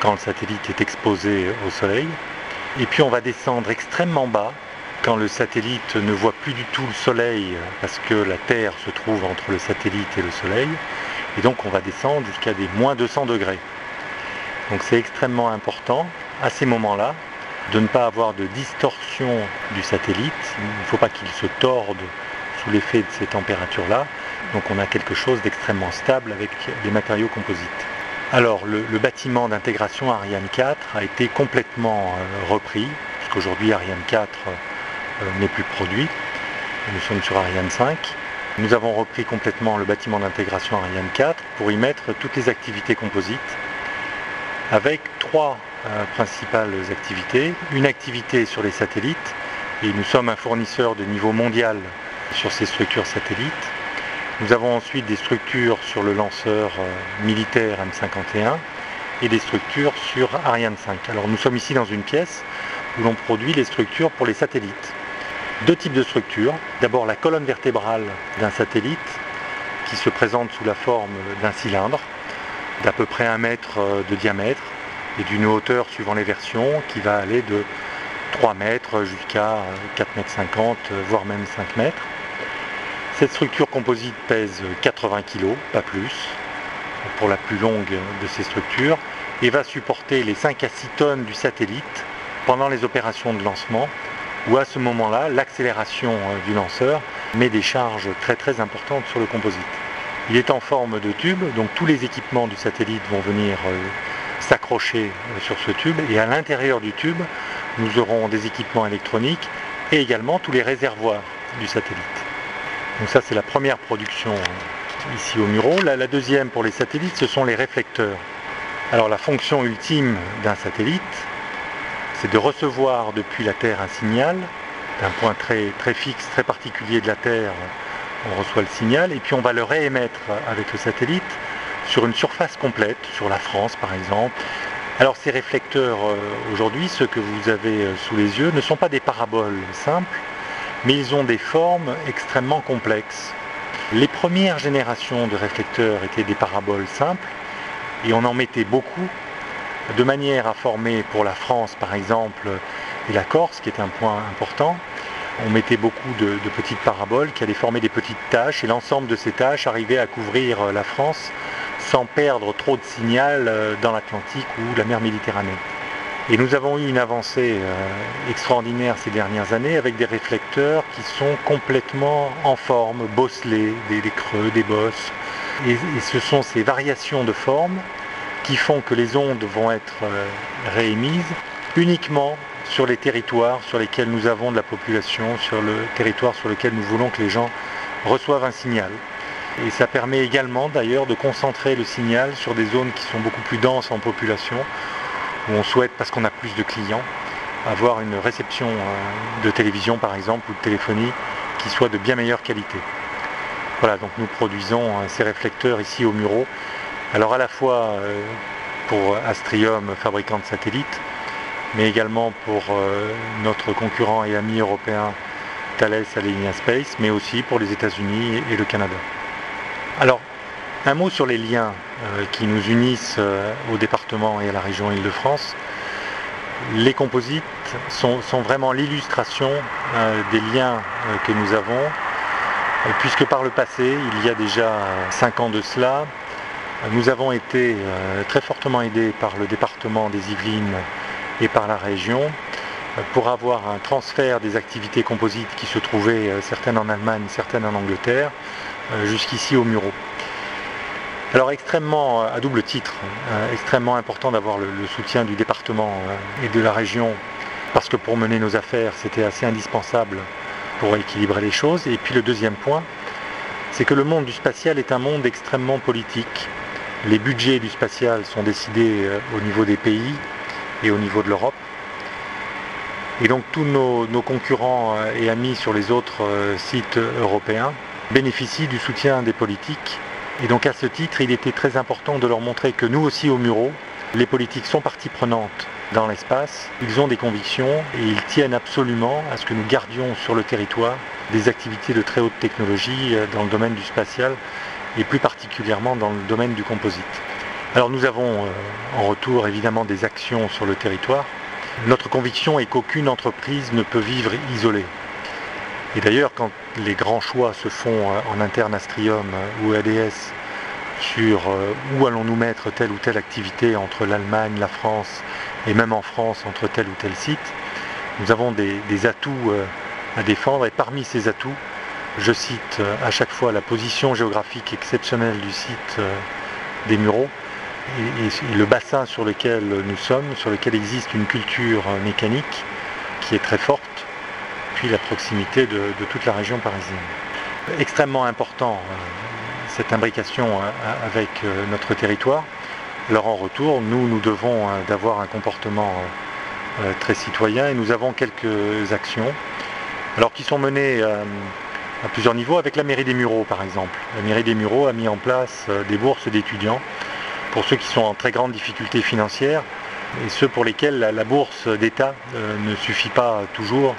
quand le satellite est exposé au soleil. Et puis on va descendre extrêmement bas quand le satellite ne voit plus du tout le soleil parce que la Terre se trouve entre le satellite et le soleil. Et donc on va descendre jusqu'à des moins 200 degrés. Donc c'est extrêmement important à ces moments-là de ne pas avoir de distorsion du satellite. Il ne faut pas qu'il se torde sous l'effet de ces températures-là. Donc on a quelque chose d'extrêmement stable avec des matériaux composites. Alors le, bâtiment d'intégration Ariane 4 a été complètement euh, repris, puisqu'aujourd'hui Ariane 4 euh, n'est plus produit. Nous sommes sur Ariane 5. Nous avons repris complètement le bâtiment d'intégration Ariane 4 pour y mettre toutes les activités composites avec trois euh, principales activités. Une activité sur les satellites, et nous sommes un fournisseur de niveau mondial sur ces structures satellites. Nous avons ensuite des structures sur le lanceur euh, militaire M51 et des structures sur Ariane 5. Alors nous sommes ici dans une pièce où l'on produit les structures pour les satellites deux types de structures. D'abord la colonne vertébrale d'un satellite qui se présente sous la forme d'un cylindre d'à peu près un mètre euh, de diamètre et d'une hauteur suivant les versions qui va aller de 3 mètres jusqu'à 4 mètres 50 voire même 5 mètres. Cette structure composite pèse 80 kg, pas plus, pour la plus longue de ces structures, et va supporter les 5 à 6 tonnes du satellite pendant les opérations de lancement où à ce moment-là, l'accélération euh, du lanceur met des charges très très importantes sur le composite. Il est en forme de tube, donc tous les équipements du satellite vont venir euh, s'accrocher euh, sur ce tube et à l'intérieur du tube, nous aurons des équipements électroniques et également tous les réservoirs du satellite. Donc ça c'est la première production ici au Muro. La, la deuxième pour les satellites, ce sont les réflecteurs. Alors la fonction ultime d'un satellite, c'est de recevoir depuis la Terre un signal, d'un point très, très fixe, très particulier de la Terre, on reçoit le signal, et puis on va le réémettre avec le satellite sur une surface complète, sur la France par exemple. Alors ces réflecteurs euh, aujourd'hui, ceux que vous avez euh, sous les yeux, ne sont pas des paraboles simples, mais ils ont des formes extrêmement complexes. Les premières générations de réflecteurs étaient des paraboles simples, et on en mettait beaucoup de manière à former pour la France par exemple et la Corse, qui est un point important. On mettait beaucoup de, petites paraboles qui allaient former des petites tâches et l'ensemble de ces tâches arrivait à couvrir la France sans perdre trop de signal euh, dans l'Atlantique ou la mer Méditerranée. Et nous avons eu une avancée euh, extraordinaire ces dernières années avec des réflecteurs qui sont complètement en forme, bosselés, des, creux, des bosses. et, ce sont ces variations de forme qui font que les ondes vont être euh, réémises uniquement sur les territoires sur lesquels nous avons de la population, sur le territoire sur lequel nous voulons que les gens reçoivent un signal. Et ça permet également d'ailleurs de concentrer le signal sur des zones qui sont beaucoup plus denses en population, où on souhaite, parce qu'on a plus de clients, avoir une réception euh, de télévision par exemple ou de téléphonie qui soit de bien meilleure qualité. Voilà, donc nous produisons euh, ces réflecteurs ici au Muro alors à la fois euh, pour Astrium, fabricant de satellites, mais également pour notre concurrent et ami européen Thales Alenia Space, mais aussi pour les États-Unis et le Canada. Alors, un mot sur les liens qui nous unissent au département et à la région Île-de-France. Les composites sont, vraiment l'illustration des liens que nous avons, puisque par le passé, il y a déjà cinq ans de cela, nous avons été euh, très fortement aidés par le département des Yvelines et par la région euh, pour avoir un transfert des activités composites qui se trouvaient euh, certaines en Allemagne, certaines en Angleterre, jusqu'ici au Muro. Alors extrêmement, à double titre, extrêmement important d'avoir le, soutien du département et de la région, parce que pour mener nos affaires, c'était assez indispensable pour équilibrer les choses. Et puis le deuxième point, c'est que le monde du spatial est un monde extrêmement politique les budgets du spatial sont décidés au niveau des pays et au niveau de l'Europe. Et donc tous nos, concurrents et amis sur les autres sites européens bénéficient du soutien des politiques. Et donc à ce titre, il était très important de leur montrer que nous aussi au Muro, les politiques sont partie prenante dans l'espace, ils ont des convictions et ils tiennent absolument à ce que nous gardions sur le territoire des activités de très haute technologie euh, dans le domaine du spatial et plus particulièrement dans le domaine du composite. Alors nous avons euh, en retour évidemment des actions sur le territoire. Notre conviction est qu'aucune entreprise ne peut vivre isolée. Et d'ailleurs, quand les grands choix se font euh, en interne Astrium ou ADS sur où allons-nous mettre telle ou telle activité entre l'Allemagne, la France et même en France entre tel ou tel site, nous avons des, atouts euh, à défendre. Et parmi ces atouts, je cite euh, à chaque fois la position géographique exceptionnelle du site euh, des Mureaux et, le bassin sur lequel nous sommes, sur lequel existe une culture mécanique qui est très forte, puis la proximité de, toute la région parisienne. Extrêmement important cette imbrication avec notre territoire. Alors en retour, nous, nous devons euh, d'avoir un comportement euh, euh, très citoyen et nous avons quelques actions, alors qui sont menées à plusieurs niveaux avec la mairie des Mureaux par exemple. La mairie des Mureaux a mis en place des bourses d'étudiants pour ceux qui sont en très grande difficulté financière et ceux pour lesquels la, bourse d'État ne suffit pas toujours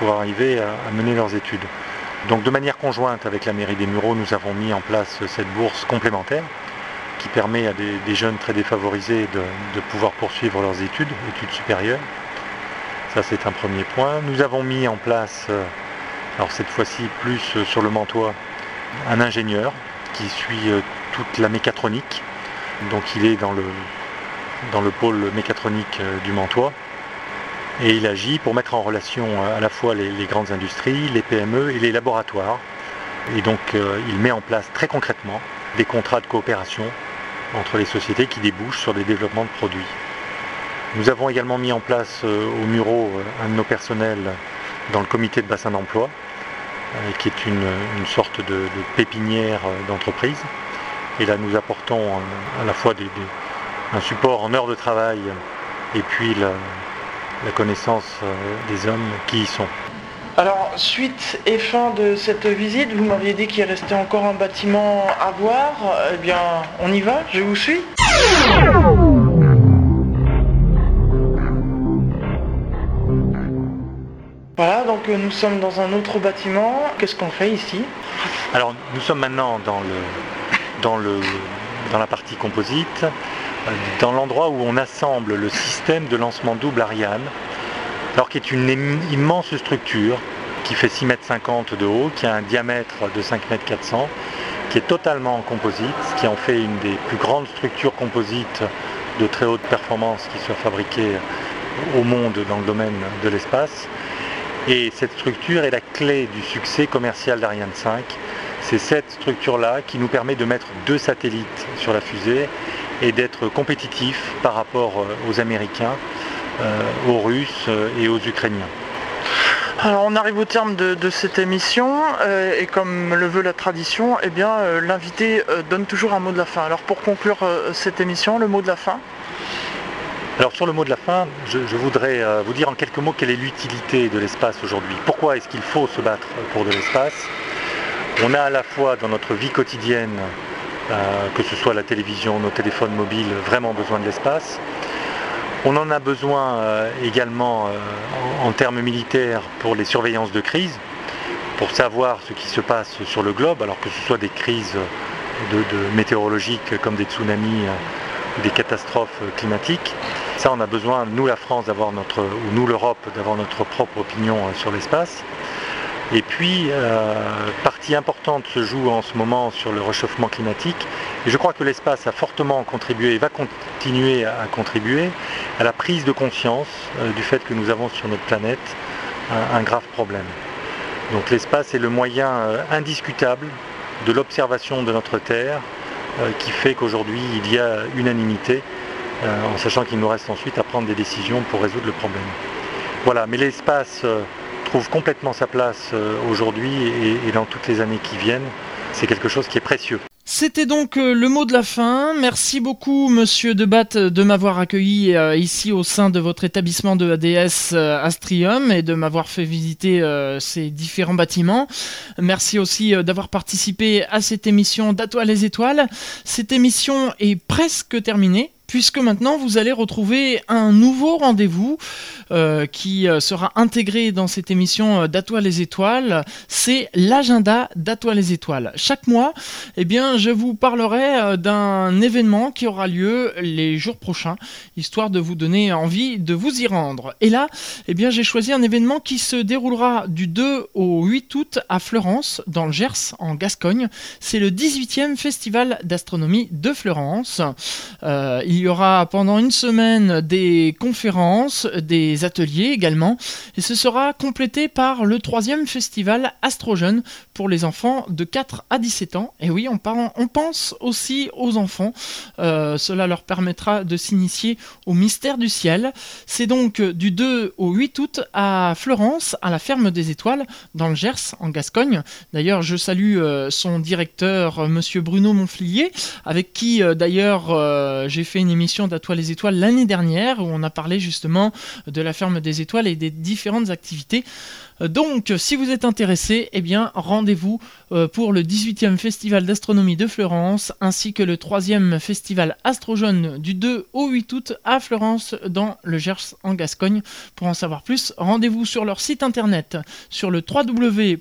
pour arriver à, mener leurs études. Donc de manière conjointe avec la mairie des Mureaux, nous avons mis en place cette bourse complémentaire qui permet à des, jeunes très défavorisés de, pouvoir poursuivre leurs études, études supérieures. Ça c'est un premier point. Nous avons mis en place, euh, alors cette fois-ci plus euh, sur le Mantois, un ingénieur qui suit euh, toute la mécatronique. Donc il est dans le, dans le pôle mécatronique du Mantois. Et il agit pour mettre en relation à la fois les, grandes industries, les PME et les laboratoires. Et donc il met en place très concrètement des contrats de coopération entre les sociétés qui débouchent sur des développements de produits. Nous avons également mis en place euh, au Muro euh, un de nos personnels dans le comité de bassin d'emploi, euh, qui est une, sorte de, pépinière d'entreprise. Et là, nous apportons à la fois un support en heures de travail et puis la connaissance des hommes qui y sont. Alors, suite et fin de cette visite, vous m'aviez dit qu'il restait encore un bâtiment à voir. Eh bien, on y va, je vous suis. Voilà, donc euh, nous sommes dans un autre bâtiment. Qu'est-ce qu'on fait ici? Alors, nous sommes maintenant dans, le, dans, le, dans la partie composite, euh, dans l'endroit où on assemble le système de lancement double Ariane alors qui est une immense structure qui fait 6,50 m de haut, qui a un diamètre de 5,4 m, qui est totalement en composite, ce qui en fait une des plus grandes structures composites de très haute performance qui soit fabriquée au monde dans le domaine de l'espace. Et cette structure est la clé du succès commercial d'Ariane 5. C'est cette structure-là qui nous permet de mettre deux satellites sur la fusée et d'être compétitif par rapport aux Américains euh, aux Russes euh, et aux Ukrainiens. Alors on arrive au terme de, cette émission euh, et comme le veut la tradition, eh bien l'invité donne toujours un mot de la fin. Alors pour conclure cette émission, le mot de la fin? Alors sur le mot de la fin, je, voudrais vous dire en quelques mots quelle est l'utilité de l'espace aujourd'hui. Pourquoi est-ce qu'il faut se battre pour de l'espace? On a à la fois dans notre vie quotidienne, que ce soit la télévision, nos téléphones mobiles, vraiment besoin de l'espace. On en a besoin euh, également euh, en, termes militaires pour les surveillances de crise, pour savoir ce qui se passe sur le globe, alors que ce soit des crises météorologiques comme des tsunamis ou des catastrophes climatiques. Ça, on a besoin, nous la France, d'avoir notre, ou nous l'Europe, d'avoir notre propre opinion euh, sur l'espace. Et puis, euh, partie importante se joue en ce moment sur le réchauffement climatique. Et je crois que l'espace a fortement contribué et va continuer à, contribuer à la prise de conscience euh, du fait que nous avons sur notre planète un, grave problème. Donc l'espace est le moyen euh, indiscutable de l'observation de notre Terre qui fait qu'aujourd'hui il y a unanimité, en sachant qu'il nous reste ensuite à prendre des décisions pour résoudre le problème. Voilà, mais l'espace trouve complètement sa place euh, aujourd'hui et, dans toutes les années qui viennent. C'est quelque chose qui est précieux. C'était donc euh, le mot de la fin. Merci beaucoup, monsieur Debat, de m'avoir accueilli euh, ici au sein de votre établissement de ADS Astrium et de m'avoir fait visiter ces différents bâtiments. Merci aussi d'avoir participé à cette émission d'Atoile les étoiles. Cette émission est presque terminée puisque maintenant vous allez retrouver un nouveau rendez-vous euh, qui euh, sera intégré dans cette émission euh, d'Atoile les étoiles, c'est l'agenda d'Atoile les étoiles. Chaque mois, eh bien, je vous parlerai d'un événement qui aura lieu les jours prochains, histoire de vous donner envie de vous y rendre. Et là, eh bien, j'ai choisi un événement qui se déroulera du 2 au 8 août à Florence, dans le Gers, en Gascogne. C'est le 18e Festival d'astronomie de Florence. Y aura pendant une semaine des conférences, des ateliers également, et ce sera complété par le troisième festival Astrojeune pour les enfants de 4 à 17 ans. Et oui, on, on pense aussi aux enfants. Euh, cela leur permettra de s'initier au mystère du ciel. C'est donc du 2 au 8 août à Florence, à la ferme des étoiles, dans le Gers, en Gascogne. D'ailleurs, je salue euh, son directeur, monsieur Bruno Monflier, avec qui euh, d'ailleurs j'ai fait une émission d'Atoile les Étoiles l'année dernière où on a parlé justement de la ferme des étoiles et des différentes activités. Euh, donc, si vous êtes intéressé, eh bien, rendez-vous euh, pour le 18e Festival d'astronomie de Florence, ainsi que le 3e Festival Astrojaune du 2 au 8 août à Florence, dans le Gers, en Gascogne. Pour en savoir plus, rendez-vous sur leur site internet sur le www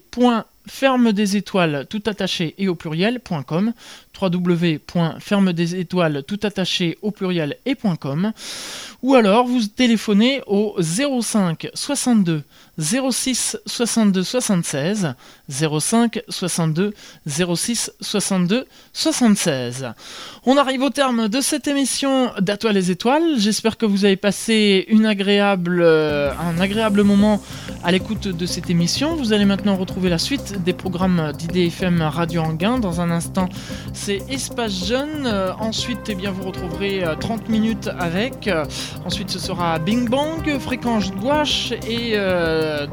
ferme des étoiles tout attaché et au pluriel.com www.ferme des étoiles tout attaché au pluriel et.com ou alors vous téléphonez au 05 62 06 62 76 05 62 06 62 76. On arrive au terme de cette émission d'Atoile les étoiles. J'espère que vous avez passé une agréable, euh, un agréable moment à l'écoute de cette émission. Vous allez maintenant retrouver la suite des programmes d'IDFM Radio Anguin. Dans un instant, c'est Espace Jeune. Euh, ensuite, eh bien, vous retrouverez 30 euh, minutes avec. ensuite, ce sera Bing Bang, Fréquence Gouache et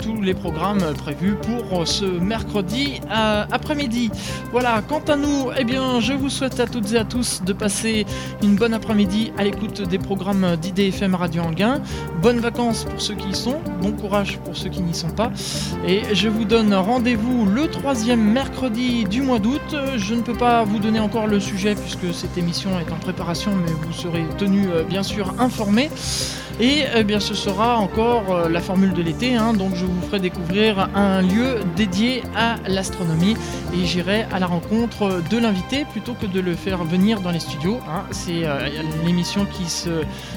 tous les programmes prévus pour ce mercredi après-midi. Voilà, quant à nous, eh bien, je vous souhaite à toutes et à tous de passer une bonne après-midi à l'écoute des programmes d'IDFM Radio Anguin. Bonnes vacances pour ceux qui y sont, bon courage pour ceux qui n'y sont pas. Et je vous donne rendez-vous le troisième mercredi du mois d'août. Je ne peux pas vous donner encore le sujet puisque cette émission est en préparation, mais vous serez tenu euh, bien sûr informé. Et eh bien, ce sera encore euh, la formule de l'été, hein. donc je vous ferai découvrir un lieu dédié à l'astronomie et j'irai à la rencontre de l'invité plutôt que de le faire venir dans les studios. Hein. C'est euh, l'émission qui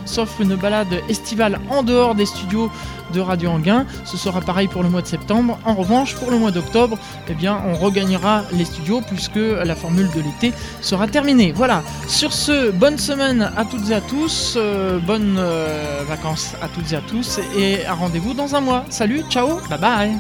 s'offre une balade estivale en dehors des studios de Radio Anguin. Ce sera pareil pour le mois de septembre. En revanche, pour le mois d'octobre, eh bien, on regagnera les studios puisque la formule de l'été sera terminée. Voilà. Sur ce, bonne semaine à toutes et à tous. Euh, bonnes vacances à toutes et à tous et à rendez-vous dans un mois. Salut, ciao, bye bye